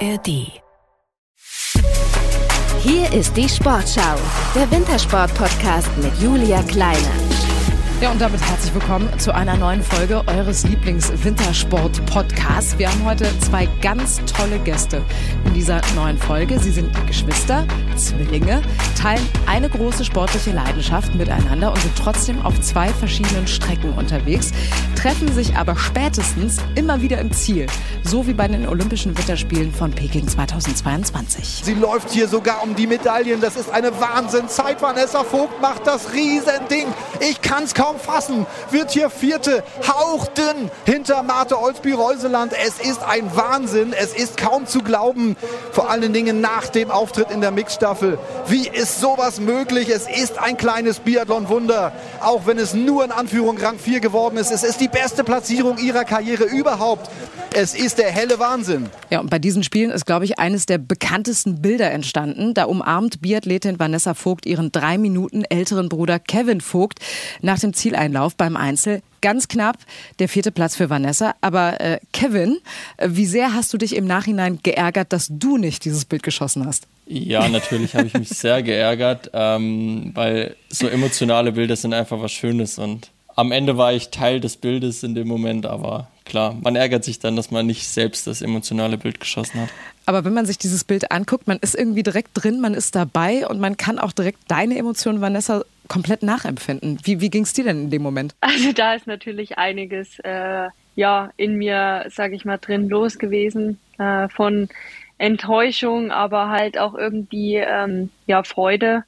ARD. Hier ist die Sportschau, der Wintersport-Podcast mit Julia Kleiner. Ja, und damit herzlich willkommen zu einer neuen Folge eures Lieblings-Wintersport-Podcasts. Wir haben heute zwei ganz tolle Gäste dieser neuen Folge. Sie sind Geschwister, Zwillinge, teilen eine große sportliche Leidenschaft miteinander und sind trotzdem auf zwei verschiedenen Strecken unterwegs, treffen sich aber spätestens immer wieder im Ziel, so wie bei den Olympischen Winterspielen von Peking 2022. Sie läuft hier sogar um die Medaillen. Das ist eine Wahnsinnszeit. Vanessa Vogt macht das Riesending. Ich kann es kaum fassen, wird hier Vierte, hauchdünn hinter Marte Olsby-Reuseland. Es ist ein Wahnsinn, es ist kaum zu glauben, vor allen Dingen nach dem Auftritt in der Mixstaffel. Wie ist sowas möglich? Es ist ein kleines Biathlon-Wunder, auch wenn es nur in Anführung Rang 4 geworden ist. Es ist die beste Platzierung ihrer Karriere überhaupt. Es ist der helle Wahnsinn. Ja, und bei diesen Spielen ist, glaube ich, eines der bekanntesten Bilder entstanden. Da umarmt Biathletin Vanessa Vogt ihren drei Minuten älteren Bruder Kevin Vogt nach dem Zieleinlauf beim Einzel. Ganz knapp der vierte Platz für Vanessa. Aber äh, Kevin, äh, wie sehr hast du dich im Nachhinein geärgert, dass du nicht dieses Bild geschossen hast? Ja, natürlich habe ich mich sehr geärgert, ähm, weil so emotionale Bilder sind einfach was Schönes und am Ende war ich Teil des Bildes in dem Moment, aber klar, man ärgert sich dann, dass man nicht selbst das emotionale Bild geschossen hat. Aber wenn man sich dieses Bild anguckt, man ist irgendwie direkt drin, man ist dabei und man kann auch direkt deine Emotionen, Vanessa, komplett nachempfinden. Wie, wie ging es dir denn in dem Moment? Also da ist natürlich einiges äh, ja, in mir, sage ich mal, drin los gewesen äh, von Enttäuschung, aber halt auch irgendwie ähm, ja Freude,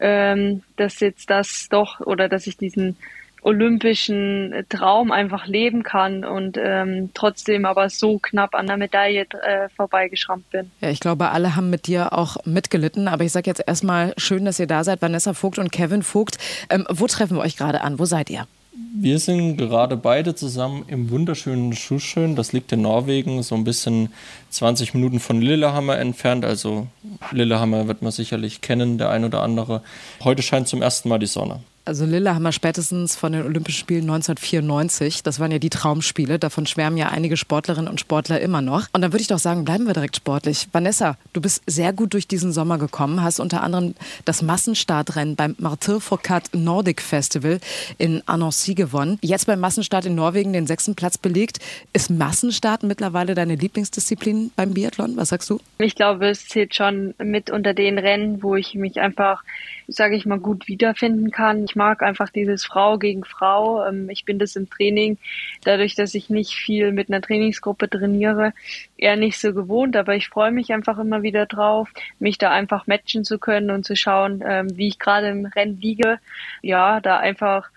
ähm, dass jetzt das doch oder dass ich diesen olympischen Traum einfach leben kann und ähm, trotzdem aber so knapp an der Medaille äh, vorbeigeschrammt bin. Ja, ich glaube, alle haben mit dir auch mitgelitten. Aber ich sage jetzt erstmal schön, dass ihr da seid, Vanessa Vogt und Kevin Vogt. Ähm, wo treffen wir euch gerade an? Wo seid ihr? Wir sind gerade beide zusammen im wunderschönen Schuschön. Das liegt in Norwegen, so ein bisschen 20 Minuten von Lillehammer entfernt. Also Lillehammer wird man sicherlich kennen, der ein oder andere. Heute scheint zum ersten Mal die Sonne. Also Lillehammer spätestens von den Olympischen Spielen 1994. Das waren ja die Traumspiele. Davon schwärmen ja einige Sportlerinnen und Sportler immer noch. Und dann würde ich doch sagen, bleiben wir direkt sportlich. Vanessa, du bist sehr gut durch diesen Sommer gekommen, hast unter anderem das Massenstartrennen beim Martyr Foucault Nordic Festival in Annecy gewonnen. Jetzt beim Massenstart in Norwegen den sechsten Platz belegt. Ist Massenstart mittlerweile deine Lieblingsdisziplin beim Biathlon? Was sagst du? Ich glaube, es zählt schon mit unter den Rennen, wo ich mich einfach, sage ich mal, gut wiederfinden kann. Ich mag einfach dieses Frau gegen Frau. Ähm, ich bin das im Training, dadurch, dass ich nicht viel mit einer Trainingsgruppe trainiere, eher nicht so gewohnt, aber ich freue mich einfach immer wieder drauf, mich da einfach matchen zu können und zu schauen, ähm, wie ich gerade im Rennen liege. Ja, da einfach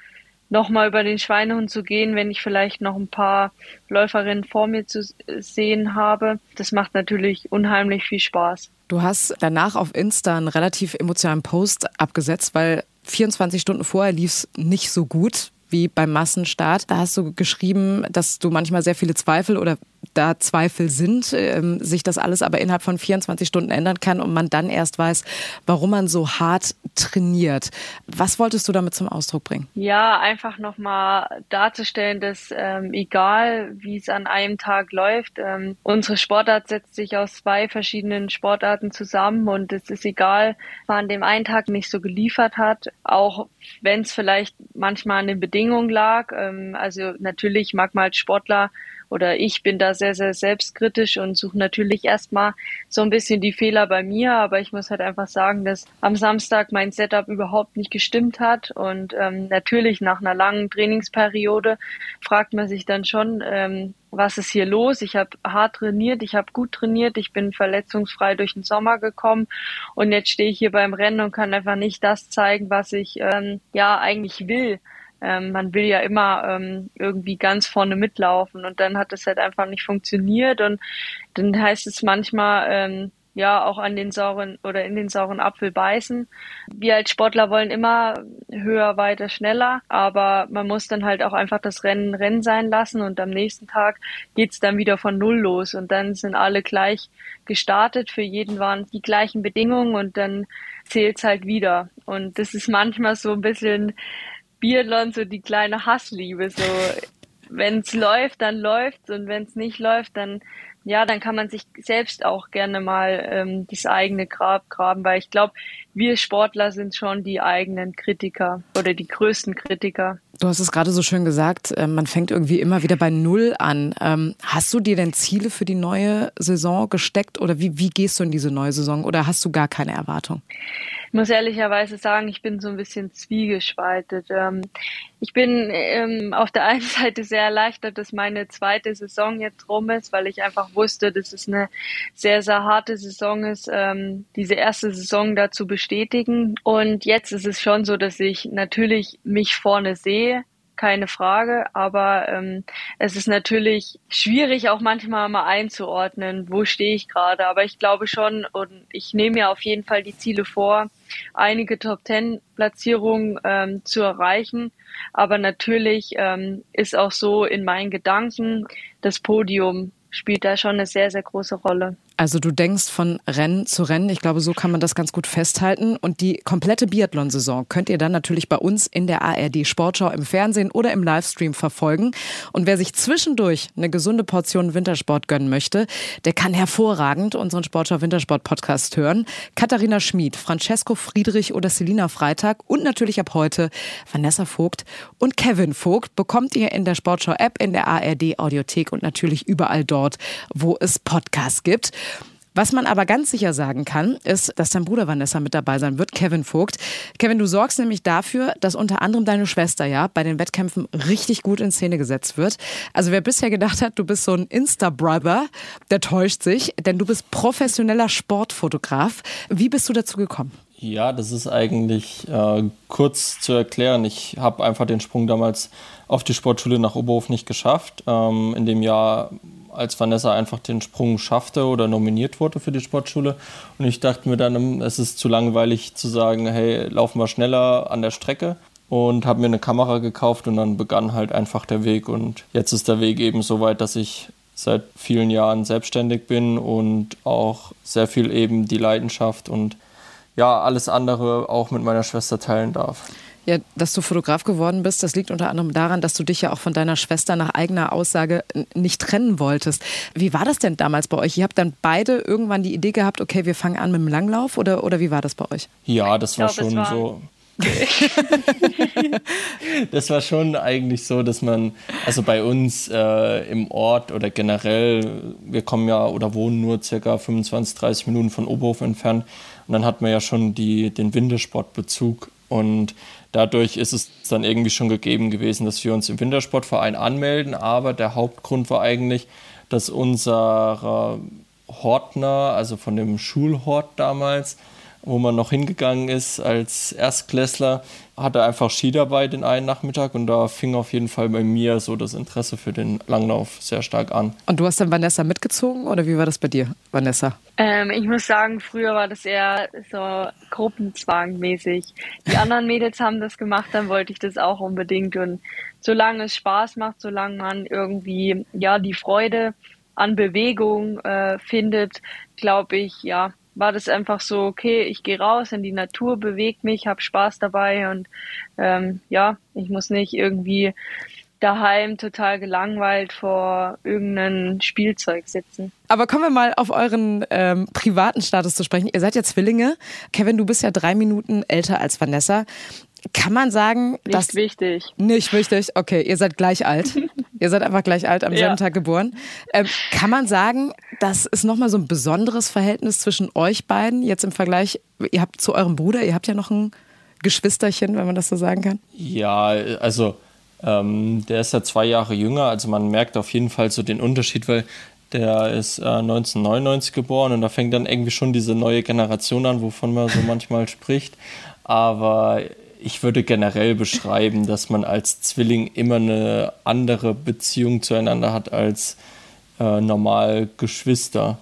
nochmal über den Schweinehund zu gehen, wenn ich vielleicht noch ein paar Läuferinnen vor mir zu sehen habe. Das macht natürlich unheimlich viel Spaß. Du hast danach auf Insta einen relativ emotionalen Post abgesetzt, weil 24 Stunden vorher lief es nicht so gut wie beim Massenstart. Da hast du geschrieben, dass du manchmal sehr viele Zweifel oder da Zweifel sind, ähm, sich das alles aber innerhalb von 24 Stunden ändern kann und man dann erst weiß, warum man so hart trainiert. Was wolltest du damit zum Ausdruck bringen? Ja, einfach nochmal darzustellen, dass ähm, egal wie es an einem Tag läuft, ähm, unsere Sportart setzt sich aus zwei verschiedenen Sportarten zusammen und es ist egal, man an dem einen Tag nicht so geliefert hat, auch wenn es vielleicht manchmal an den Bedingungen lag. Ähm, also natürlich mag man als Sportler oder ich bin da sehr, sehr selbstkritisch und suche natürlich erstmal so ein bisschen die Fehler bei mir, aber ich muss halt einfach sagen, dass am Samstag mein Setup überhaupt nicht gestimmt hat und ähm, natürlich nach einer langen Trainingsperiode fragt man sich dann schon, ähm, was ist hier los? Ich habe hart trainiert, ich habe gut trainiert, ich bin verletzungsfrei durch den Sommer gekommen und jetzt stehe ich hier beim Rennen und kann einfach nicht das zeigen, was ich ähm, ja eigentlich will. Ähm, man will ja immer ähm, irgendwie ganz vorne mitlaufen und dann hat es halt einfach nicht funktioniert und dann heißt es manchmal, ähm, ja, auch an den sauren oder in den sauren Apfel beißen. Wir als Sportler wollen immer höher, weiter, schneller, aber man muss dann halt auch einfach das Rennen Rennen sein lassen und am nächsten Tag geht's dann wieder von Null los und dann sind alle gleich gestartet. Für jeden waren die gleichen Bedingungen und dann zählt's halt wieder. Und das ist manchmal so ein bisschen Biathlon so die kleine Hassliebe. So, wenn es läuft, dann läuft's und wenn es nicht läuft, dann ja, dann kann man sich selbst auch gerne mal ähm, das eigene Grab graben, weil ich glaube, wir Sportler sind schon die eigenen Kritiker oder die größten Kritiker. Du hast es gerade so schön gesagt, äh, man fängt irgendwie immer wieder bei Null an. Ähm, hast du dir denn Ziele für die neue Saison gesteckt oder wie, wie gehst du in diese neue Saison oder hast du gar keine Erwartung? Ich muss ehrlicherweise sagen, ich bin so ein bisschen zwiegespaltet. Ähm, ich bin ähm, auf der einen Seite sehr erleichtert, dass meine zweite Saison jetzt rum ist, weil ich einfach wusste, dass es eine sehr, sehr harte Saison ist, ähm, diese erste Saison da zu bestätigen. Und jetzt ist es schon so, dass ich natürlich mich vorne sehe, keine Frage. Aber ähm, es ist natürlich schwierig, auch manchmal mal einzuordnen, wo stehe ich gerade. Aber ich glaube schon und ich nehme mir auf jeden Fall die Ziele vor, einige Top Ten Platzierungen ähm, zu erreichen. Aber natürlich ähm, ist auch so in meinen Gedanken das Podium spielt da schon eine sehr, sehr große Rolle. Also du denkst von Rennen zu Rennen. Ich glaube, so kann man das ganz gut festhalten. Und die komplette Biathlon-Saison könnt ihr dann natürlich bei uns in der ARD Sportschau im Fernsehen oder im Livestream verfolgen. Und wer sich zwischendurch eine gesunde Portion Wintersport gönnen möchte, der kann hervorragend unseren Sportschau Wintersport Podcast hören. Katharina Schmid, Francesco Friedrich oder Selina Freitag und natürlich ab heute Vanessa Vogt und Kevin Vogt bekommt ihr in der Sportschau App, in der ARD Audiothek und natürlich überall dort, wo es Podcasts gibt. Was man aber ganz sicher sagen kann, ist, dass dein Bruder Vanessa mit dabei sein wird, Kevin Vogt. Kevin, du sorgst nämlich dafür, dass unter anderem deine Schwester ja bei den Wettkämpfen richtig gut in Szene gesetzt wird. Also wer bisher gedacht hat, du bist so ein Insta-Brother, der täuscht sich, denn du bist professioneller Sportfotograf. Wie bist du dazu gekommen? Ja, das ist eigentlich äh, kurz zu erklären. Ich habe einfach den Sprung damals auf die Sportschule nach Oberhof nicht geschafft. Ähm, in dem Jahr als Vanessa einfach den Sprung schaffte oder nominiert wurde für die Sportschule. Und ich dachte mir dann, es ist zu langweilig zu sagen, hey, laufen wir schneller an der Strecke. Und habe mir eine Kamera gekauft und dann begann halt einfach der Weg. Und jetzt ist der Weg eben so weit, dass ich seit vielen Jahren selbstständig bin und auch sehr viel eben die Leidenschaft und ja, alles andere auch mit meiner Schwester teilen darf. Ja, dass du Fotograf geworden bist, das liegt unter anderem daran, dass du dich ja auch von deiner Schwester nach eigener Aussage nicht trennen wolltest. Wie war das denn damals bei euch? Ihr habt dann beide irgendwann die Idee gehabt, okay, wir fangen an mit dem Langlauf oder, oder wie war das bei euch? Ja, das war glaub, schon war so. das war schon eigentlich so, dass man, also bei uns äh, im Ort oder generell, wir kommen ja oder wohnen nur circa 25, 30 Minuten von Oberhof entfernt und dann hat man ja schon die, den Wintersportbezug und dadurch ist es dann irgendwie schon gegeben gewesen, dass wir uns im Wintersportverein anmelden. Aber der Hauptgrund war eigentlich, dass unser Hortner, also von dem Schulhort damals, wo man noch hingegangen ist als Erstklässler, hatte einfach Ski dabei den einen Nachmittag und da fing auf jeden Fall bei mir so das Interesse für den Langlauf sehr stark an. Und du hast dann Vanessa mitgezogen oder wie war das bei dir, Vanessa? Ähm, ich muss sagen, früher war das eher so gruppenzwangmäßig. Die anderen Mädels haben das gemacht, dann wollte ich das auch unbedingt und solange es Spaß macht, solange man irgendwie ja die Freude an Bewegung äh, findet, glaube ich, ja, war das einfach so, okay, ich gehe raus in die Natur, bewege mich, habe Spaß dabei und ähm, ja, ich muss nicht irgendwie daheim total gelangweilt vor irgendeinem Spielzeug sitzen. Aber kommen wir mal auf euren ähm, privaten Status zu sprechen. Ihr seid ja Zwillinge. Kevin, du bist ja drei Minuten älter als Vanessa. Kann man sagen, nicht dass. Nicht wichtig. Nicht wichtig. Okay, ihr seid gleich alt. ihr seid einfach gleich alt, am ja. selben Tag geboren. Ähm, kann man sagen, das ist nochmal so ein besonderes Verhältnis zwischen euch beiden, jetzt im Vergleich, ihr habt zu eurem Bruder, ihr habt ja noch ein Geschwisterchen, wenn man das so sagen kann? Ja, also ähm, der ist ja zwei Jahre jünger, also man merkt auf jeden Fall so den Unterschied, weil der ist äh, 1999 geboren und da fängt dann irgendwie schon diese neue Generation an, wovon man so manchmal spricht. Aber ich würde generell beschreiben, dass man als Zwilling immer eine andere Beziehung zueinander hat als äh, normal Geschwister.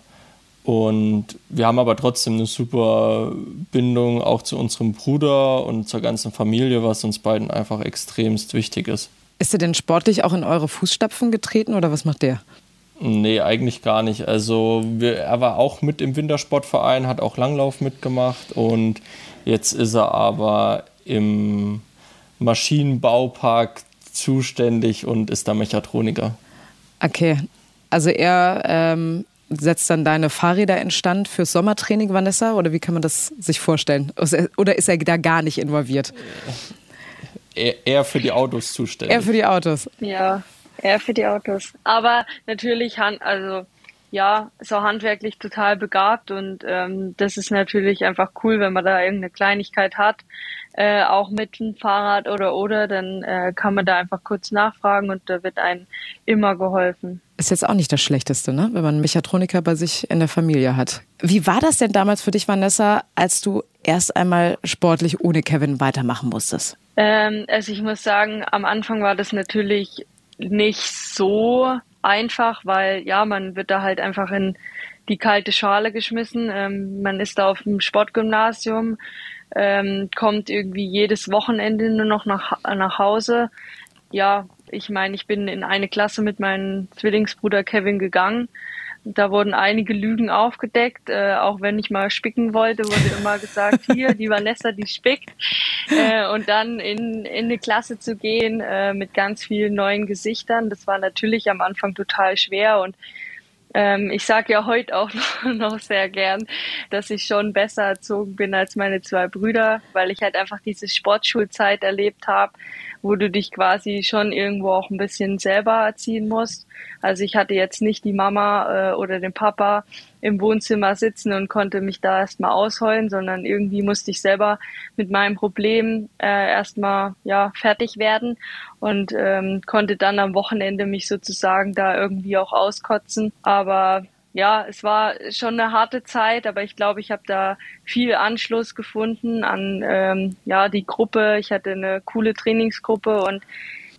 Und wir haben aber trotzdem eine super Bindung auch zu unserem Bruder und zur ganzen Familie, was uns beiden einfach extremst wichtig ist. Ist er denn sportlich auch in eure Fußstapfen getreten oder was macht der? Nee, eigentlich gar nicht. Also wir, er war auch mit im Wintersportverein, hat auch Langlauf mitgemacht und jetzt ist er aber im Maschinenbaupark zuständig und ist da Mechatroniker. Okay, also er ähm, setzt dann deine Fahrräder in Stand fürs Sommertraining, Vanessa? Oder wie kann man das sich vorstellen? Oder ist er da gar nicht involviert? Er für die Autos zuständig. Er für die Autos. Ja, er für die Autos. Aber natürlich, also ja, so handwerklich total begabt und ähm, das ist natürlich einfach cool, wenn man da irgendeine Kleinigkeit hat, äh, auch mit dem Fahrrad oder oder, dann äh, kann man da einfach kurz nachfragen und da wird einem immer geholfen. Ist jetzt auch nicht das Schlechteste, ne? wenn man einen Mechatroniker bei sich in der Familie hat. Wie war das denn damals für dich, Vanessa, als du erst einmal sportlich ohne Kevin weitermachen musstest? Ähm, also ich muss sagen, am Anfang war das natürlich nicht so einfach, weil ja, man wird da halt einfach in die kalte Schale geschmissen. Ähm, man ist da auf dem Sportgymnasium, ähm, kommt irgendwie jedes Wochenende nur noch nach, nach Hause. Ja, ich meine, ich bin in eine Klasse mit meinem Zwillingsbruder Kevin gegangen. Da wurden einige Lügen aufgedeckt. Äh, auch wenn ich mal spicken wollte, wurde immer gesagt, hier, die Vanessa, die spickt. Äh, und dann in, in eine Klasse zu gehen äh, mit ganz vielen neuen Gesichtern, das war natürlich am Anfang total schwer. Und ähm, ich sage ja heute auch noch, noch sehr gern, dass ich schon besser erzogen bin als meine zwei Brüder, weil ich halt einfach diese Sportschulzeit erlebt habe wo du dich quasi schon irgendwo auch ein bisschen selber erziehen musst. Also ich hatte jetzt nicht die Mama äh, oder den Papa im Wohnzimmer sitzen und konnte mich da erstmal ausheulen, sondern irgendwie musste ich selber mit meinem Problem äh, erstmal ja fertig werden und ähm, konnte dann am Wochenende mich sozusagen da irgendwie auch auskotzen. Aber ja, es war schon eine harte Zeit, aber ich glaube, ich habe da viel Anschluss gefunden an ähm, ja die Gruppe. Ich hatte eine coole Trainingsgruppe und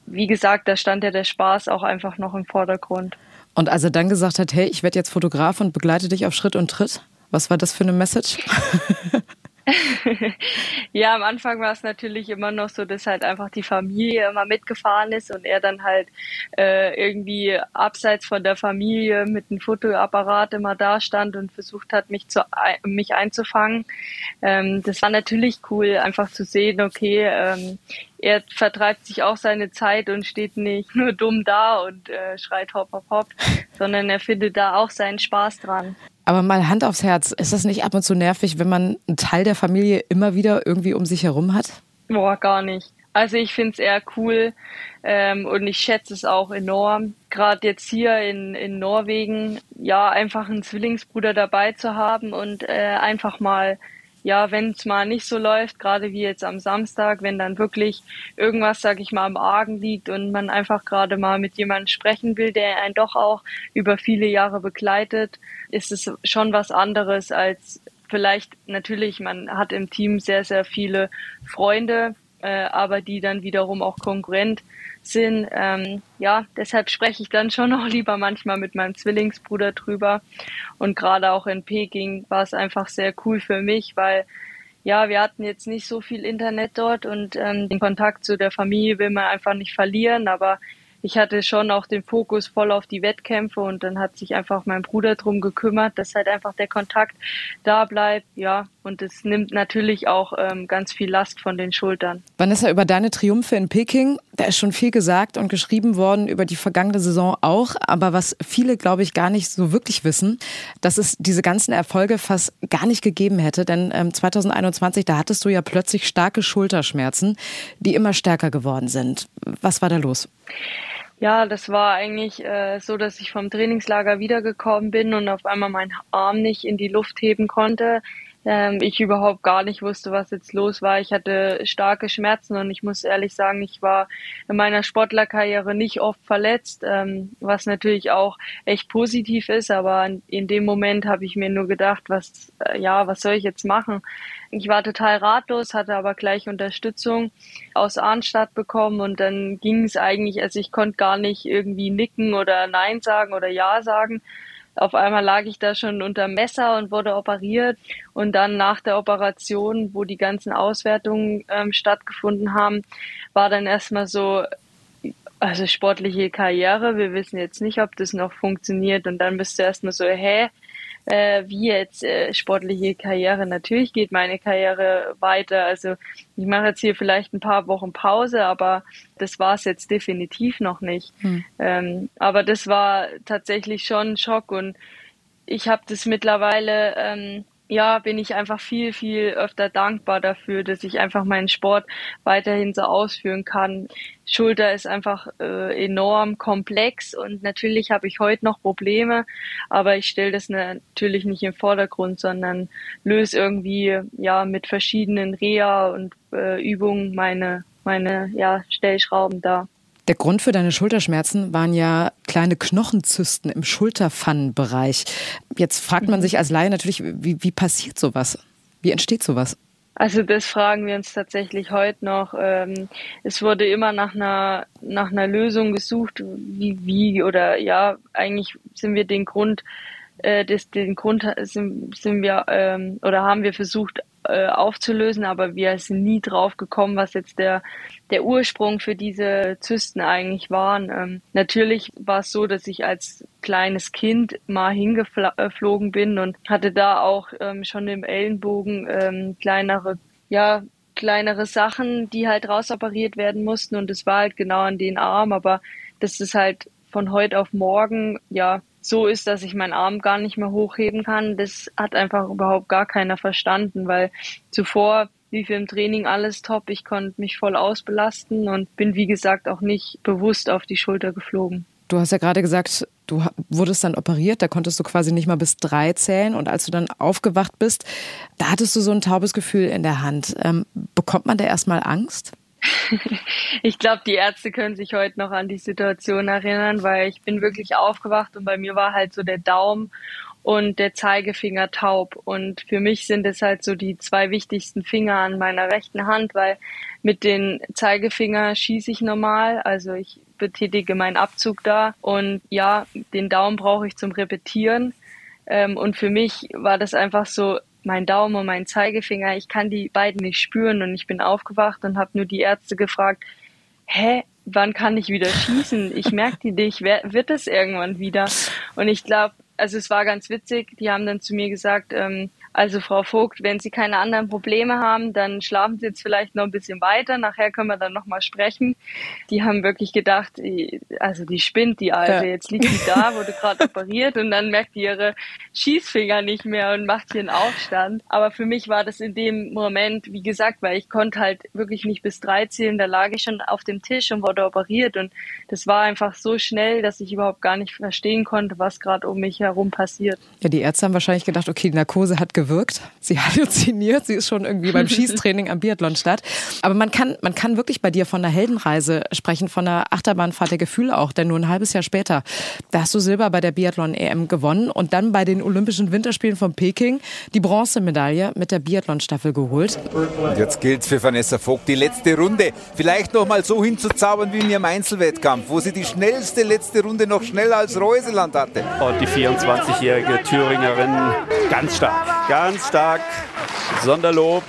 wie gesagt, da stand ja der Spaß auch einfach noch im Vordergrund. Und als er dann gesagt hat, hey, ich werde jetzt Fotograf und begleite dich auf Schritt und Tritt, was war das für eine Message? ja, am Anfang war es natürlich immer noch so, dass halt einfach die Familie immer mitgefahren ist und er dann halt äh, irgendwie abseits von der Familie mit einem Fotoapparat immer da stand und versucht hat, mich zu mich einzufangen. Ähm, das war natürlich cool, einfach zu sehen, okay, ähm, er vertreibt sich auch seine Zeit und steht nicht nur dumm da und äh, schreit hopp hopp hopp, sondern er findet da auch seinen Spaß dran. Aber mal Hand aufs Herz, ist das nicht ab und zu nervig, wenn man einen Teil der Familie immer wieder irgendwie um sich herum hat? Boah, gar nicht. Also ich finde es eher cool ähm, und ich schätze es auch enorm. Gerade jetzt hier in, in Norwegen, ja, einfach einen Zwillingsbruder dabei zu haben und äh, einfach mal ja, wenn es mal nicht so läuft, gerade wie jetzt am Samstag, wenn dann wirklich irgendwas, sag ich mal, am Argen liegt und man einfach gerade mal mit jemandem sprechen will, der einen doch auch über viele Jahre begleitet, ist es schon was anderes als vielleicht natürlich, man hat im Team sehr, sehr viele Freunde, äh, aber die dann wiederum auch Konkurrent sind. Ähm, ja, deshalb spreche ich dann schon auch lieber manchmal mit meinem Zwillingsbruder drüber. Und gerade auch in Peking war es einfach sehr cool für mich, weil ja, wir hatten jetzt nicht so viel Internet dort und ähm, den Kontakt zu der Familie will man einfach nicht verlieren, aber ich hatte schon auch den Fokus voll auf die Wettkämpfe und dann hat sich einfach mein Bruder drum gekümmert, dass halt einfach der Kontakt da bleibt, ja. Und es nimmt natürlich auch ähm, ganz viel Last von den Schultern. Vanessa, über deine Triumphe in Peking, da ist schon viel gesagt und geschrieben worden über die vergangene Saison auch. Aber was viele, glaube ich, gar nicht so wirklich wissen, dass es diese ganzen Erfolge fast gar nicht gegeben hätte. Denn ähm, 2021, da hattest du ja plötzlich starke Schulterschmerzen, die immer stärker geworden sind. Was war da los? Ja, das war eigentlich äh, so, dass ich vom Trainingslager wiedergekommen bin und auf einmal meinen Arm nicht in die Luft heben konnte. Ähm, ich überhaupt gar nicht wusste, was jetzt los war. Ich hatte starke Schmerzen und ich muss ehrlich sagen, ich war in meiner Sportlerkarriere nicht oft verletzt, ähm, was natürlich auch echt positiv ist. Aber in dem Moment habe ich mir nur gedacht, was, äh, ja, was soll ich jetzt machen? Ich war total ratlos, hatte aber gleich Unterstützung aus Arnstadt bekommen und dann ging es eigentlich, also ich konnte gar nicht irgendwie nicken oder Nein sagen oder Ja sagen. Auf einmal lag ich da schon unter Messer und wurde operiert. Und dann nach der Operation, wo die ganzen Auswertungen ähm, stattgefunden haben, war dann erstmal so, also sportliche Karriere. Wir wissen jetzt nicht, ob das noch funktioniert. Und dann bist du erstmal so, hä? Äh, wie jetzt äh, sportliche Karriere. Natürlich geht meine Karriere weiter. Also ich mache jetzt hier vielleicht ein paar Wochen Pause, aber das war es jetzt definitiv noch nicht. Hm. Ähm, aber das war tatsächlich schon ein Schock und ich habe das mittlerweile ähm, ja, bin ich einfach viel, viel öfter dankbar dafür, dass ich einfach meinen Sport weiterhin so ausführen kann. Schulter ist einfach äh, enorm komplex und natürlich habe ich heute noch Probleme, aber ich stelle das natürlich nicht im Vordergrund, sondern löse irgendwie ja mit verschiedenen Reha und äh, Übungen meine meine ja Stellschrauben da. Der Grund für deine Schulterschmerzen waren ja kleine Knochenzysten im Schulterpfannenbereich. Jetzt fragt man mhm. sich als Laie natürlich, wie, wie passiert sowas? Wie entsteht sowas? Also das fragen wir uns tatsächlich heute noch. Ähm, es wurde immer nach einer nach einer Lösung gesucht, wie wie oder ja, eigentlich sind wir den Grund, äh, das, den Grund sind, sind wir ähm, oder haben wir versucht äh, aufzulösen, aber wir sind nie drauf gekommen, was jetzt der, der Ursprung für diese Zysten eigentlich waren. Ähm, natürlich war es so, dass ich als kleines Kind mal hingeflogen bin und hatte da auch ähm, schon im Ellenbogen ähm, kleinere, ja, kleinere Sachen, die halt rausoperiert werden mussten und es war halt genau an den Arm, aber das ist halt von heute auf morgen, ja, so ist, dass ich meinen Arm gar nicht mehr hochheben kann, das hat einfach überhaupt gar keiner verstanden, weil zuvor lief im Training alles top, ich konnte mich voll ausbelasten und bin wie gesagt auch nicht bewusst auf die Schulter geflogen. Du hast ja gerade gesagt, du wurdest dann operiert, da konntest du quasi nicht mal bis drei zählen und als du dann aufgewacht bist, da hattest du so ein taubes Gefühl in der Hand. Ähm, bekommt man da erstmal Angst? Ich glaube, die Ärzte können sich heute noch an die Situation erinnern, weil ich bin wirklich aufgewacht und bei mir war halt so der Daumen und der Zeigefinger taub. Und für mich sind es halt so die zwei wichtigsten Finger an meiner rechten Hand, weil mit den Zeigefinger schieße ich normal, also ich betätige meinen Abzug da und ja, den Daumen brauche ich zum Repetieren. Ähm, und für mich war das einfach so, mein Daumen und mein Zeigefinger, ich kann die beiden nicht spüren und ich bin aufgewacht und habe nur die Ärzte gefragt, hä, wann kann ich wieder schießen? Ich merke die nicht, wird es irgendwann wieder? Und ich glaube, also es war ganz witzig, die haben dann zu mir gesagt, ähm, also Frau Vogt, wenn Sie keine anderen Probleme haben, dann schlafen Sie jetzt vielleicht noch ein bisschen weiter. Nachher können wir dann nochmal sprechen. Die haben wirklich gedacht, also die spinnt die Alte. Ja. Jetzt liegt die da, wurde gerade operiert und dann merkt die ihre Schießfinger nicht mehr und macht hier einen Aufstand. Aber für mich war das in dem Moment, wie gesagt, weil ich konnte halt wirklich nicht bis drei zählen. Da lag ich schon auf dem Tisch und wurde operiert und das war einfach so schnell, dass ich überhaupt gar nicht verstehen konnte, was gerade um mich herum passiert. Ja, die Ärzte haben wahrscheinlich gedacht, okay, die Narkose hat gewirkt gewirkt. Sie halluziniert. Sie ist schon irgendwie beim Schießtraining am Biathlon statt. Aber man kann, man kann wirklich bei dir von einer Heldenreise sprechen, von einer Achterbahnfahrt der Gefühle auch. Denn nur ein halbes Jahr später, da hast du Silber bei der Biathlon-EM gewonnen und dann bei den Olympischen Winterspielen von Peking die Bronzemedaille mit der Biathlon-Staffel geholt. Und jetzt gilt für Vanessa Vogt die letzte Runde. Vielleicht noch mal so hinzuzaubern wie in ihrem Einzelwettkampf, wo sie die schnellste letzte Runde noch schneller als Reuseland hatte. Und die 24-jährige Thüringerin ganz stark. Ganz stark. Sonderlob.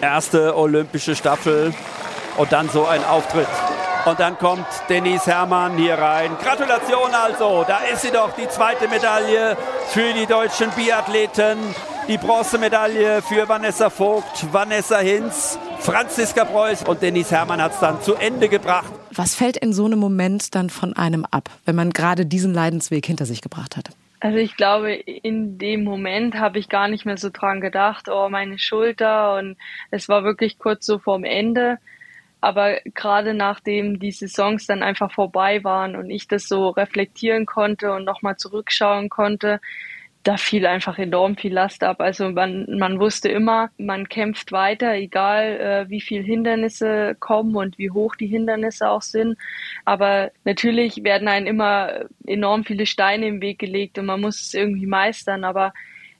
Erste olympische Staffel. Und dann so ein Auftritt. Und dann kommt Denise Herrmann hier rein. Gratulation also. Da ist sie doch, die zweite Medaille für die deutschen Biathleten. Die Bronzemedaille für Vanessa Vogt, Vanessa Hinz, Franziska Preuß und Denise Herrmann hat es dann zu Ende gebracht. Was fällt in so einem Moment dann von einem ab, wenn man gerade diesen Leidensweg hinter sich gebracht hat? Also ich glaube, in dem Moment habe ich gar nicht mehr so dran gedacht, oh, meine Schulter und es war wirklich kurz so vorm Ende. Aber gerade nachdem die Saisons dann einfach vorbei waren und ich das so reflektieren konnte und nochmal zurückschauen konnte, da fiel einfach enorm viel Last ab. Also man, man wusste immer, man kämpft weiter, egal äh, wie viel Hindernisse kommen und wie hoch die Hindernisse auch sind. Aber natürlich werden einem immer enorm viele Steine im Weg gelegt und man muss es irgendwie meistern. Aber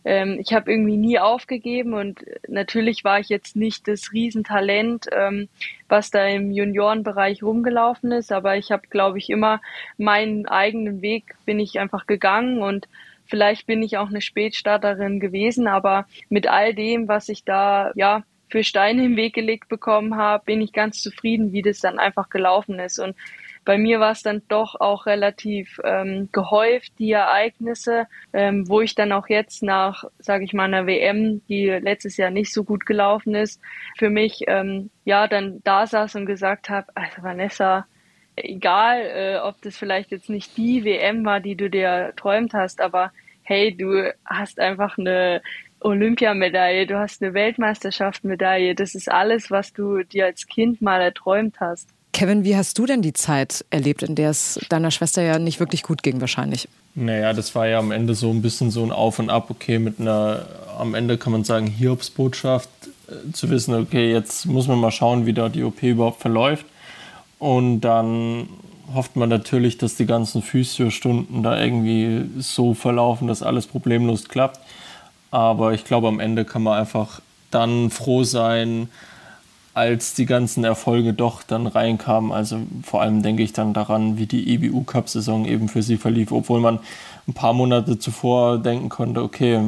ähm, ich habe irgendwie nie aufgegeben und natürlich war ich jetzt nicht das Riesentalent, ähm, was da im Juniorenbereich rumgelaufen ist. Aber ich habe, glaube ich, immer meinen eigenen Weg bin ich einfach gegangen und Vielleicht bin ich auch eine Spätstarterin gewesen, aber mit all dem, was ich da, ja, für Steine im Weg gelegt bekommen habe, bin ich ganz zufrieden, wie das dann einfach gelaufen ist. Und bei mir war es dann doch auch relativ ähm, gehäuft, die Ereignisse, ähm, wo ich dann auch jetzt nach, sage ich mal, einer WM, die letztes Jahr nicht so gut gelaufen ist, für mich ähm, ja dann da saß und gesagt habe, also Vanessa, egal, äh, ob das vielleicht jetzt nicht die WM war, die du dir träumt hast, aber hey, du hast einfach eine Olympiamedaille, du hast eine Weltmeisterschaftsmedaille. Das ist alles, was du dir als Kind mal erträumt hast. Kevin, wie hast du denn die Zeit erlebt, in der es deiner Schwester ja nicht wirklich gut ging wahrscheinlich? Naja, das war ja am Ende so ein bisschen so ein Auf und Ab, okay, mit einer, am Ende kann man sagen, Hiobsbotschaft, äh, zu wissen, okay, jetzt muss man mal schauen, wie da die OP überhaupt verläuft. Und dann hofft man natürlich, dass die ganzen Physiostunden da irgendwie so verlaufen, dass alles problemlos klappt. Aber ich glaube, am Ende kann man einfach dann froh sein, als die ganzen Erfolge doch dann reinkamen. Also vor allem denke ich dann daran, wie die EBU Cup Saison eben für sie verlief, obwohl man ein paar Monate zuvor denken konnte, okay,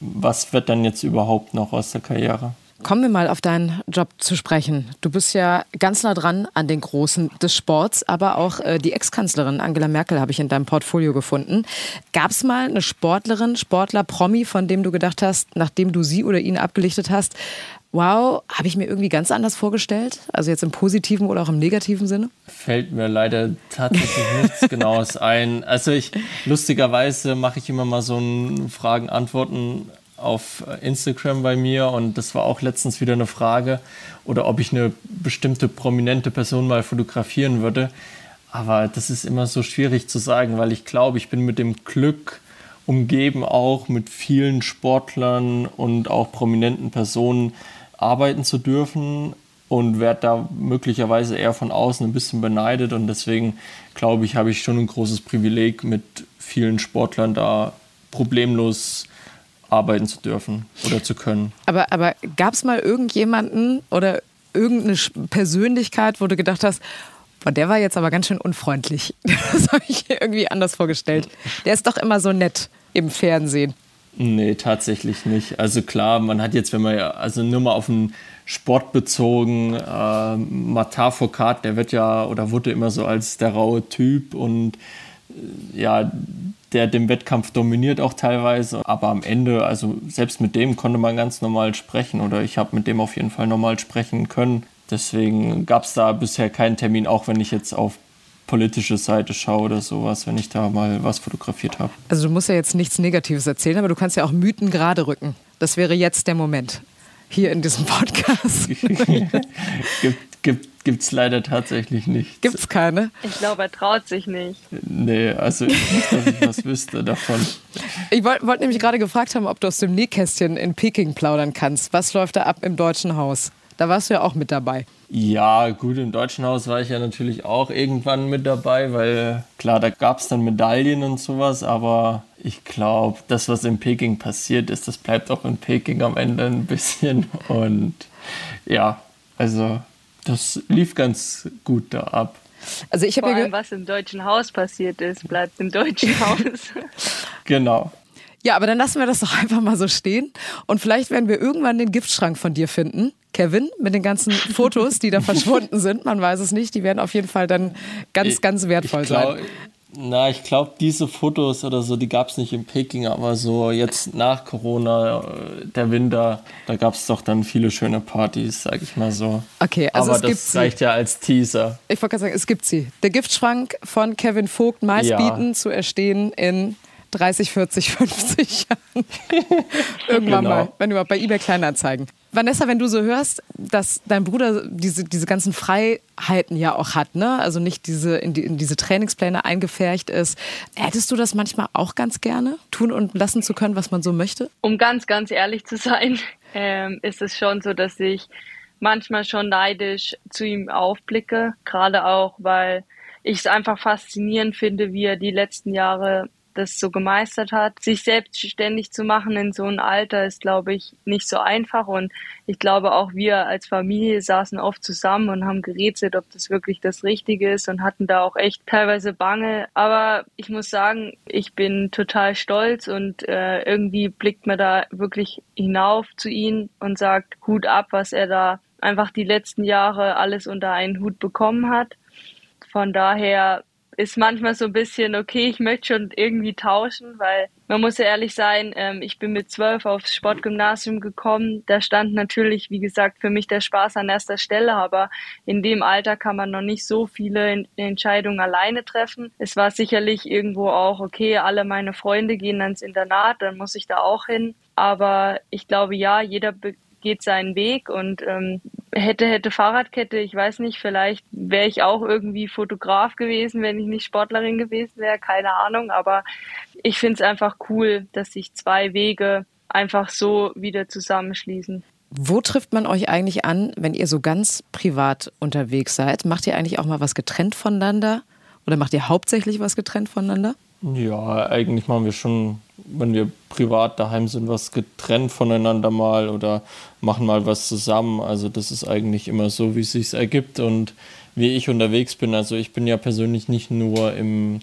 was wird denn jetzt überhaupt noch aus der Karriere? Kommen wir mal auf deinen Job zu sprechen. Du bist ja ganz nah dran an den Großen des Sports, aber auch äh, die Ex-Kanzlerin Angela Merkel habe ich in deinem Portfolio gefunden. Gab es mal eine Sportlerin, Sportler, Promi, von dem du gedacht hast, nachdem du sie oder ihn abgelichtet hast, wow, habe ich mir irgendwie ganz anders vorgestellt? Also jetzt im positiven oder auch im negativen Sinne? Fällt mir leider tatsächlich nichts Genaues ein. Also ich, lustigerweise mache ich immer mal so ein Fragen-Antworten auf Instagram bei mir und das war auch letztens wieder eine Frage oder ob ich eine bestimmte prominente Person mal fotografieren würde. Aber das ist immer so schwierig zu sagen, weil ich glaube, ich bin mit dem Glück umgeben auch mit vielen Sportlern und auch prominenten Personen, arbeiten zu dürfen und werde da möglicherweise eher von außen ein bisschen beneidet. Und deswegen glaube ich, habe ich schon ein großes Privileg, mit vielen Sportlern da problemlos arbeiten zu dürfen oder zu können. Aber, aber gab es mal irgendjemanden oder irgendeine Persönlichkeit, wo du gedacht hast, boah, der war jetzt aber ganz schön unfreundlich. Das habe ich irgendwie anders vorgestellt. Der ist doch immer so nett im Fernsehen. Nee, tatsächlich nicht. Also klar, man hat jetzt, wenn man ja, also nur mal auf den Sport bezogen, äh, Matar Foucault, der wird ja oder wurde immer so als der raue Typ und äh, ja, der den Wettkampf dominiert auch teilweise. Aber am Ende, also selbst mit dem konnte man ganz normal sprechen oder ich habe mit dem auf jeden Fall normal sprechen können. Deswegen gab es da bisher keinen Termin, auch wenn ich jetzt auf politische Seite schaue oder sowas, wenn ich da mal was fotografiert habe. Also du musst ja jetzt nichts Negatives erzählen, aber du kannst ja auch Mythen gerade rücken. Das wäre jetzt der Moment hier in diesem Podcast. gibt, gibt, gibt's leider tatsächlich nicht. Gibt's keine? Ich glaube, er traut sich nicht. Nee, also nicht, dass ich was wüsste davon. Ich wollte wollt nämlich gerade gefragt haben, ob du aus dem Nähkästchen in Peking plaudern kannst. Was läuft da ab im Deutschen Haus? Da warst du ja auch mit dabei. Ja, gut, im Deutschen Haus war ich ja natürlich auch irgendwann mit dabei, weil klar, da gab es dann Medaillen und sowas, aber ich glaube, das, was in Peking passiert ist, das bleibt auch in Peking am Ende ein bisschen. Und ja, also das lief ganz gut da ab. Also ich habe ja was im deutschen Haus passiert ist, bleibt im deutschen Haus. genau. Ja, aber dann lassen wir das doch einfach mal so stehen. Und vielleicht werden wir irgendwann den Giftschrank von dir finden. Kevin, mit den ganzen Fotos, die da verschwunden sind. Man weiß es nicht. Die werden auf jeden Fall dann ganz, ganz wertvoll glaub, sein. Na, ich glaube, diese Fotos oder so, die gab es nicht in Peking, aber so jetzt nach Corona, äh, der Winter, da gab es doch dann viele schöne Partys, sag ich mal so. Okay, also aber es das reicht sie. ja als Teaser. Ich wollte gerade sagen, es gibt sie. Der Giftschrank von Kevin Vogt, meistbieten ja. zu erstehen in 30, 40, 50 Jahren. Irgendwann genau. mal, wenn überhaupt bei eBay Kleinanzeigen. Vanessa, wenn du so hörst, dass dein Bruder diese, diese ganzen Freiheiten ja auch hat, ne? also nicht diese, in, die, in diese Trainingspläne eingefärcht ist, hättest du das manchmal auch ganz gerne, tun und lassen zu können, was man so möchte? Um ganz, ganz ehrlich zu sein, ähm, ist es schon so, dass ich manchmal schon neidisch zu ihm aufblicke, gerade auch, weil ich es einfach faszinierend finde, wie er die letzten Jahre das so gemeistert hat. Sich selbstständig zu machen in so einem Alter ist, glaube ich, nicht so einfach. Und ich glaube, auch wir als Familie saßen oft zusammen und haben gerätselt, ob das wirklich das Richtige ist und hatten da auch echt teilweise Bange. Aber ich muss sagen, ich bin total stolz und äh, irgendwie blickt man da wirklich hinauf zu ihm und sagt Hut ab, was er da einfach die letzten Jahre alles unter einen Hut bekommen hat. Von daher ist manchmal so ein bisschen, okay, ich möchte schon irgendwie tauschen, weil man muss ja ehrlich sein, ähm, ich bin mit zwölf aufs Sportgymnasium gekommen. Da stand natürlich, wie gesagt, für mich der Spaß an erster Stelle, aber in dem Alter kann man noch nicht so viele Entscheidungen alleine treffen. Es war sicherlich irgendwo auch, okay, alle meine Freunde gehen ans Internat, dann muss ich da auch hin. Aber ich glaube, ja, jeder geht seinen Weg und ähm, hätte, hätte Fahrradkette, ich weiß nicht, vielleicht wäre ich auch irgendwie Fotograf gewesen, wenn ich nicht Sportlerin gewesen wäre, keine Ahnung, aber ich finde es einfach cool, dass sich zwei Wege einfach so wieder zusammenschließen. Wo trifft man euch eigentlich an, wenn ihr so ganz privat unterwegs seid? Macht ihr eigentlich auch mal was getrennt voneinander? Oder macht ihr hauptsächlich was getrennt voneinander? Ja, eigentlich machen wir schon, wenn wir privat daheim sind, was getrennt voneinander mal oder machen mal was zusammen. Also das ist eigentlich immer so, wie es sich ergibt und wie ich unterwegs bin. Also ich bin ja persönlich nicht nur im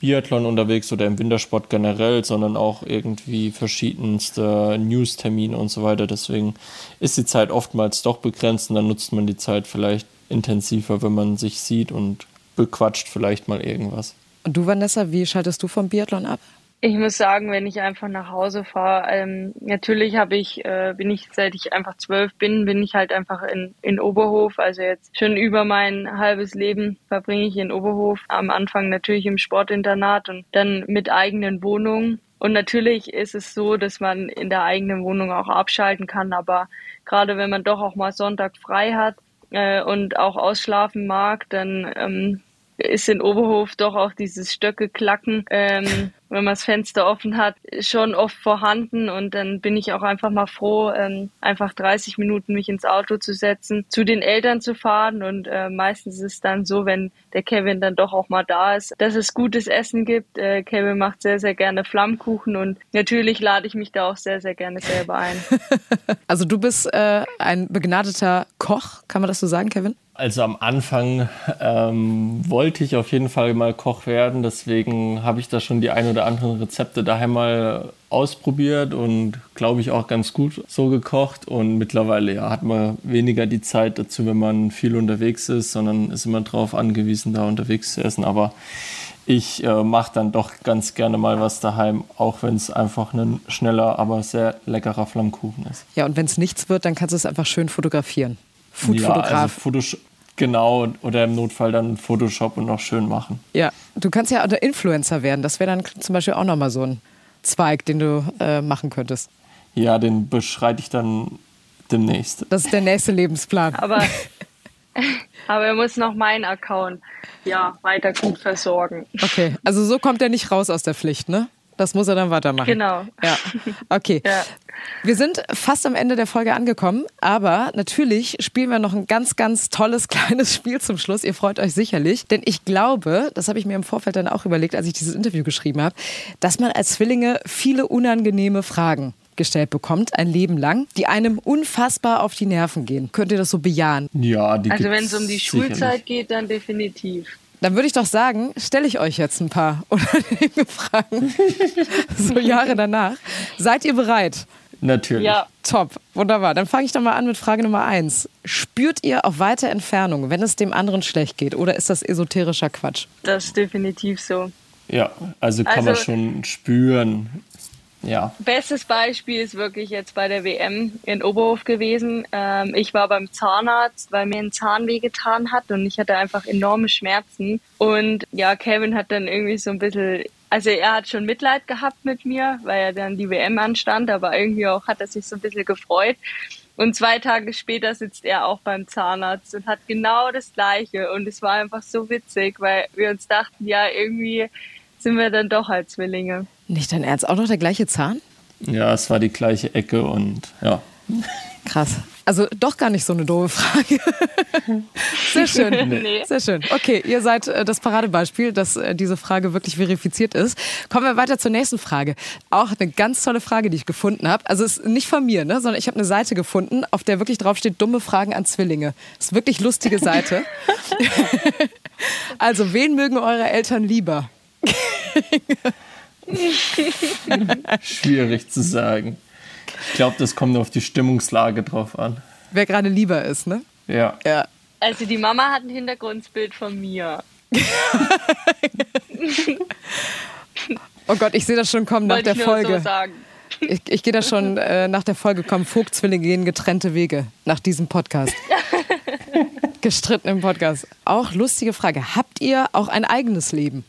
Biathlon unterwegs oder im Wintersport generell, sondern auch irgendwie verschiedenste News-Termine und so weiter. Deswegen ist die Zeit oftmals doch begrenzt und dann nutzt man die Zeit vielleicht intensiver, wenn man sich sieht und bequatscht vielleicht mal irgendwas. Und du, Vanessa, wie schaltest du vom Biathlon ab? Ich muss sagen, wenn ich einfach nach Hause fahre, ähm, natürlich habe ich, äh, bin ich, seit ich einfach zwölf bin, bin ich halt einfach in, in Oberhof. Also jetzt schon über mein halbes Leben verbringe ich in Oberhof. Am Anfang natürlich im Sportinternat und dann mit eigenen Wohnungen. Und natürlich ist es so, dass man in der eigenen Wohnung auch abschalten kann, aber gerade wenn man doch auch mal Sonntag frei hat äh, und auch ausschlafen mag, dann ähm, ist in Oberhof doch auch dieses Stöcke-Klacken, ähm, wenn man das Fenster offen hat, schon oft vorhanden. Und dann bin ich auch einfach mal froh, ähm, einfach 30 Minuten mich ins Auto zu setzen, zu den Eltern zu fahren. Und äh, meistens ist es dann so, wenn der Kevin dann doch auch mal da ist, dass es gutes Essen gibt. Äh, Kevin macht sehr, sehr gerne Flammkuchen und natürlich lade ich mich da auch sehr, sehr gerne selber ein. also du bist äh, ein begnadeter Koch, kann man das so sagen, Kevin? Also am Anfang ähm, wollte ich auf jeden Fall mal Koch werden, deswegen habe ich da schon die ein oder anderen Rezepte daheim mal ausprobiert und glaube ich auch ganz gut so gekocht. Und mittlerweile ja, hat man weniger die Zeit dazu, wenn man viel unterwegs ist, sondern ist immer darauf angewiesen, da unterwegs zu essen. Aber ich äh, mache dann doch ganz gerne mal was daheim, auch wenn es einfach ein schneller, aber sehr leckerer Flammkuchen ist. Ja, und wenn es nichts wird, dann kannst du es einfach schön fotografieren. Foodfotograf. Ja, also Fotos genau, oder im Notfall dann Photoshop und noch schön machen. Ja, du kannst ja der Influencer werden. Das wäre dann zum Beispiel auch nochmal so ein Zweig, den du äh, machen könntest. Ja, den beschreite ich dann demnächst. Das ist der nächste Lebensplan. Aber, aber er muss noch meinen Account ja, weiter gut versorgen. Okay, also so kommt er nicht raus aus der Pflicht, ne? Das muss er dann weitermachen. Genau. Ja. Okay. Ja. Wir sind fast am Ende der Folge angekommen, aber natürlich spielen wir noch ein ganz, ganz tolles kleines Spiel zum Schluss. Ihr freut euch sicherlich, denn ich glaube, das habe ich mir im Vorfeld dann auch überlegt, als ich dieses Interview geschrieben habe, dass man als Zwillinge viele unangenehme Fragen gestellt bekommt, ein Leben lang, die einem unfassbar auf die Nerven gehen. Könnt ihr das so bejahen? Ja, die Also wenn es um die Schulzeit geht, dann definitiv. Dann würde ich doch sagen, stelle ich euch jetzt ein paar unangenehme Fragen, so Jahre danach. Seid ihr bereit? Natürlich. Ja. Top, wunderbar. Dann fange ich doch mal an mit Frage Nummer eins. Spürt ihr auf weiter Entfernung, wenn es dem anderen schlecht geht, oder ist das esoterischer Quatsch? Das ist definitiv so. Ja, also kann also, man schon spüren. Ja. Bestes Beispiel ist wirklich jetzt bei der WM in Oberhof gewesen. Ähm, ich war beim Zahnarzt, weil mir ein Zahn wehgetan hat und ich hatte einfach enorme Schmerzen. Und ja, Kevin hat dann irgendwie so ein bisschen, also er hat schon Mitleid gehabt mit mir, weil er dann die WM anstand, aber irgendwie auch hat er sich so ein bisschen gefreut. Und zwei Tage später sitzt er auch beim Zahnarzt und hat genau das Gleiche. Und es war einfach so witzig, weil wir uns dachten, ja, irgendwie sind wir dann doch als Zwillinge. Nicht dein Ernst? Auch noch der gleiche Zahn? Ja, es war die gleiche Ecke und ja. Krass. Also doch gar nicht so eine doofe Frage. Sehr schön. Nee. Sehr schön. Okay, ihr seid äh, das Paradebeispiel, dass äh, diese Frage wirklich verifiziert ist. Kommen wir weiter zur nächsten Frage. Auch eine ganz tolle Frage, die ich gefunden habe. Also es ist nicht von mir, ne, sondern ich habe eine Seite gefunden, auf der wirklich drauf steht dumme Fragen an Zwillinge. Das ist wirklich lustige Seite. also wen mögen eure Eltern lieber? Schwierig zu sagen. Ich glaube, das kommt auf die Stimmungslage drauf an. Wer gerade lieber ist, ne? Ja. ja. Also die Mama hat ein Hintergrundbild von mir. oh Gott, ich sehe das schon kommen nach Wollte der Folge. so. Ich, ich gehe da schon äh, nach der Folge kommen. Vogtzwillinge gehen getrennte Wege nach diesem Podcast. Gestritten im Podcast. Auch lustige Frage. Habt ihr auch ein eigenes Leben?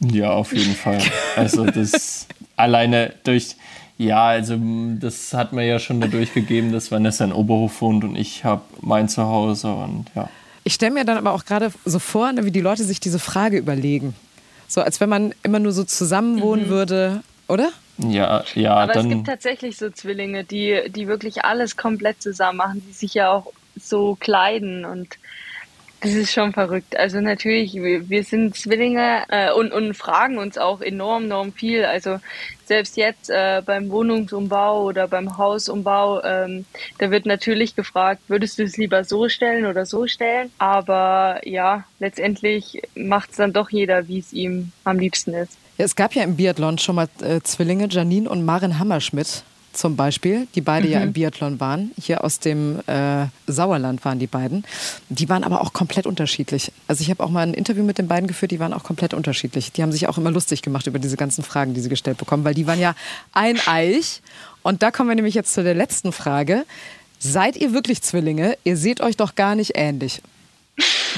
Ja, auf jeden Fall. Also das alleine durch, ja, also das hat mir ja schon dadurch gegeben, dass Vanessa in Oberhof wohnt und ich habe mein Zuhause und ja. Ich stelle mir dann aber auch gerade so vor, ne, wie die Leute sich diese Frage überlegen. So als wenn man immer nur so zusammen wohnen würde, oder? Ja, ja, Aber es dann. gibt tatsächlich so Zwillinge, die, die wirklich alles komplett zusammen machen, die sich ja auch so kleiden und das ist schon verrückt. Also natürlich, wir, wir sind Zwillinge äh, und, und fragen uns auch enorm, enorm viel. Also selbst jetzt äh, beim Wohnungsumbau oder beim Hausumbau, ähm, da wird natürlich gefragt, würdest du es lieber so stellen oder so stellen? Aber ja, letztendlich macht es dann doch jeder, wie es ihm am liebsten ist. Ja, es gab ja im Biathlon schon mal äh, Zwillinge, Janine und Maren Hammerschmidt zum Beispiel, die beide ja im Biathlon waren. Hier aus dem äh, Sauerland waren die beiden. Die waren aber auch komplett unterschiedlich. Also ich habe auch mal ein Interview mit den beiden geführt, die waren auch komplett unterschiedlich. Die haben sich auch immer lustig gemacht über diese ganzen Fragen, die sie gestellt bekommen, weil die waren ja ein Eich. Und da kommen wir nämlich jetzt zu der letzten Frage. Seid ihr wirklich Zwillinge? Ihr seht euch doch gar nicht ähnlich.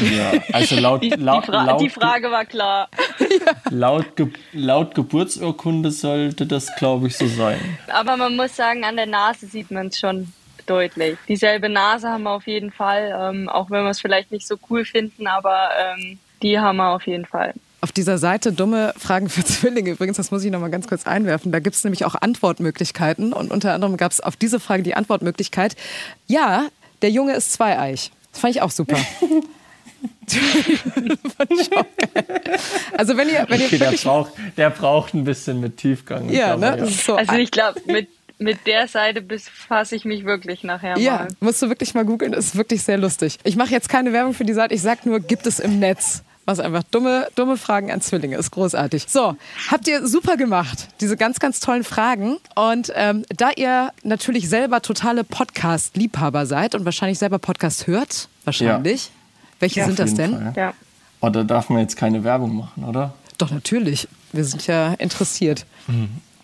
Ja, also laut, Die, die, laut, Fra laut, die Frage war klar. laut, Ge laut Geburtsurkunde sollte das, glaube ich, so sein. Aber man muss sagen, an der Nase sieht man es schon deutlich. Dieselbe Nase haben wir auf jeden Fall, ähm, auch wenn wir es vielleicht nicht so cool finden, aber ähm, die haben wir auf jeden Fall. Auf dieser Seite dumme Fragen für Zwillinge, übrigens, das muss ich noch mal ganz kurz einwerfen, da gibt es nämlich auch Antwortmöglichkeiten und unter anderem gab es auf diese Frage die Antwortmöglichkeit, ja, der Junge ist zweieich. Das fand ich auch super. Also wenn ihr, wenn ihr Okay, der braucht, der braucht ein bisschen mit Tiefgang. ja, ne, ist so, Also ich glaube, mit, mit der Seite befasse ich mich wirklich nachher ja, mal. musst du wirklich mal googeln, ist wirklich sehr lustig. Ich mache jetzt keine Werbung für die Seite, ich sag nur, gibt es im Netz. Was einfach dumme, dumme Fragen an Zwillinge ist großartig. So, habt ihr super gemacht, diese ganz, ganz tollen Fragen. Und ähm, da ihr natürlich selber totale Podcast-Liebhaber seid und wahrscheinlich selber Podcast hört, wahrscheinlich. Welche Ja, sind das denn? Fall. Ja. Oh, da darf man jetzt keine Werbung machen, oder? Doch, natürlich. Wir sind ja interessiert.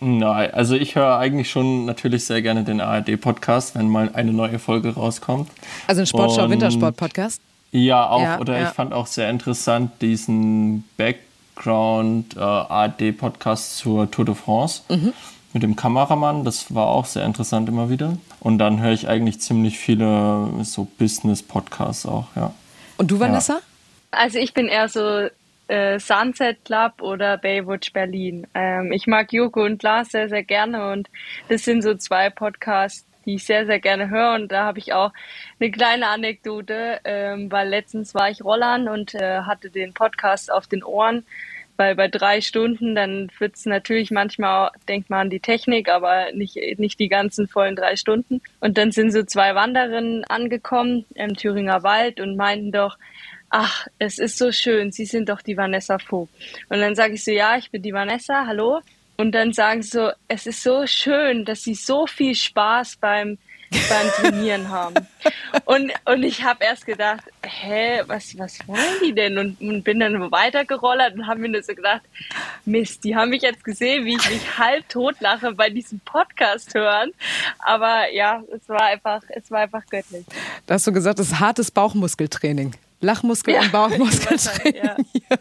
Nein, also ich höre eigentlich schon natürlich sehr gerne den ARD-Podcast, wenn mal eine neue Folge rauskommt. Also ein Sportschau, Und- Wintersport-Podcast. Ja, auch. Ja, oder ja. ich fand auch sehr interessant diesen Background äh, ARD-Podcast zur Tour de France Mhm. mit dem Kameramann. Das war auch sehr interessant immer wieder. Und dann höre ich eigentlich ziemlich viele so Business-Podcasts auch, ja. Und du, Vanessa? Also ich bin eher so äh, Sunset Club oder Baywatch Berlin. Ähm, ich mag Joko und Lars sehr, sehr gerne und das sind so zwei Podcasts, die ich sehr, sehr gerne höre. Und da habe ich auch eine kleine Anekdote, ähm, weil letztens war ich Rollern und äh, hatte den Podcast auf den Ohren. Weil bei drei Stunden, dann wird's natürlich manchmal, denkt man an die Technik, aber nicht, nicht die ganzen vollen drei Stunden. Und dann sind so zwei Wandererinnen angekommen im Thüringer Wald und meinten doch, ach, es ist so schön, Sie sind doch die Vanessa Vogt. Und dann sage ich so, ja, ich bin die Vanessa, hallo. Und dann sagen sie so, es ist so schön, dass Sie so viel Spaß beim, beim Trainieren haben. Und, und ich habe erst gedacht, hä, was, was wollen die denn? Und, und bin dann weitergerollert und habe mir nur so gedacht, Mist, die haben mich jetzt gesehen, wie ich mich halb tot lache bei diesem Podcast hören. Aber ja, es war einfach, es war einfach göttlich. Da hast du gesagt, das ist hartes Bauchmuskeltraining. Lachmuskel- Ja, und Bauchmuskeltraining ja.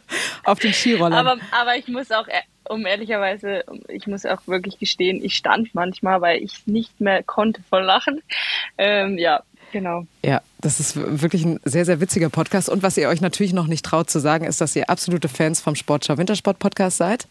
auf den Skirollern. Aber, aber ich muss auch, äh, um ehrlicherweise, ich muss auch wirklich gestehen, ich stand manchmal, weil ich nicht mehr konnte vor Lachen. Ähm, ja, genau. Ja, das ist wirklich ein sehr, sehr witziger Podcast. Und was ihr euch natürlich noch nicht traut zu sagen, ist, dass ihr absolute Fans vom Sportschau Wintersport Podcast seid.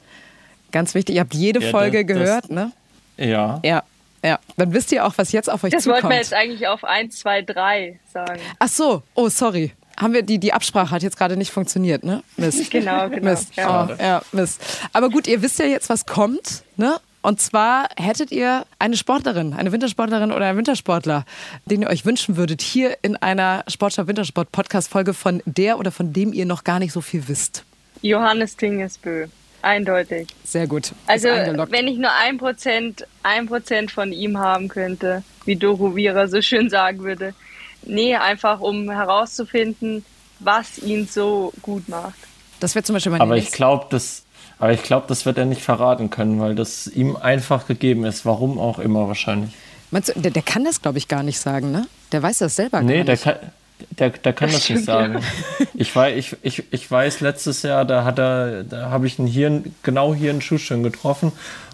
Ganz wichtig, ihr habt jede Ja, Folge das- gehört, ne? Ja. Ja, ja. Dann wisst ihr auch, was jetzt auf euch Das zukommt. wollten wir jetzt eigentlich auf 1, 2, 3 sagen. Ach so, oh, sorry. Haben wir die, die Absprache hat jetzt gerade nicht funktioniert, ne? Mist. Genau, genau. Mist. Ja. Oh, ja, Mist. Aber gut, ihr wisst ja jetzt, was kommt, ne? Und zwar hättet ihr eine Sportlerin, eine Wintersportlerin oder einen Wintersportler, den ihr euch wünschen würdet, hier in einer Sportschau Wintersport Podcast Folge von der oder von dem ihr noch gar nicht so viel wisst. Johannes Tingesbö. Eindeutig. Sehr gut. Also, wenn ich nur ein Prozent, ein Prozent von ihm haben könnte, wie Doro Vira so schön sagen würde. Nee, einfach um herauszufinden, was ihn so gut macht. Das wäre zum Beispiel meine Aber ich glaube, das, aber ich glaube, das wird er nicht verraten können, weil das ihm einfach gegeben ist. Warum auch immer wahrscheinlich. Meinst du, der, der kann das, glaube ich, gar nicht sagen, ne? Der weiß das selber nee, gar der nicht. kann, der, der kann das, nicht sagen. Ich, weiß, ich, ich, ich weiß, letztes Jahr, da hat er, da habe ich ihn hier, genau hier in Schuschön getroffen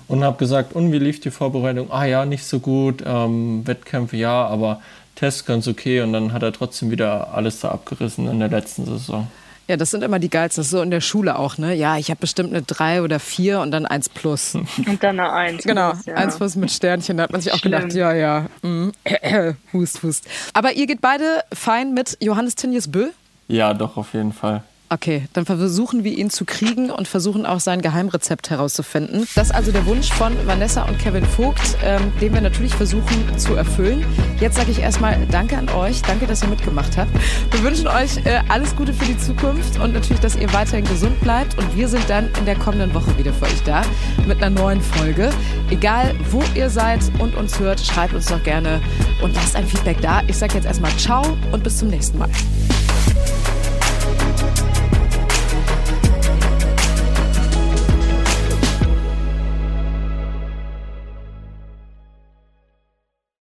und habe gesagt, und wie lief die Vorbereitung? Ah ja, nicht so gut, ähm, Wettkämpfe ja, aber Test ganz okay. Und dann hat er trotzdem wieder alles da abgerissen in der letzten Saison. Ja, das sind immer die geilsten. Das ist so in der Schule auch, ne? Ja, ich habe bestimmt eine 3 oder 4 und dann 1 plus. Und dann eine Eins. Genau, Ja. 1 plus mit Sternchen. Da hat man sich auch Schlimm. gedacht, ja, ja. Mm. hust, hust. Aber ihr geht beide fein mit Johannes Tinjes Bö? Ja, doch, auf jeden Fall. Okay, dann versuchen wir ihn zu kriegen und versuchen auch sein Geheimrezept herauszufinden. Das ist also der Wunsch von Vanessa und Kevin Vogt, ähm, den wir natürlich versuchen zu erfüllen. Jetzt sage ich erstmal Danke an euch, danke, dass ihr mitgemacht habt. Wir wünschen euch äh, alles Gute für die Zukunft und natürlich, dass ihr weiterhin gesund bleibt. Und wir sind dann in der kommenden Woche wieder für euch da mit einer neuen Folge. Egal, wo ihr seid und uns hört, schreibt uns doch gerne und lasst ein Feedback da. Ich sage jetzt erstmal Ciao und bis zum nächsten Mal.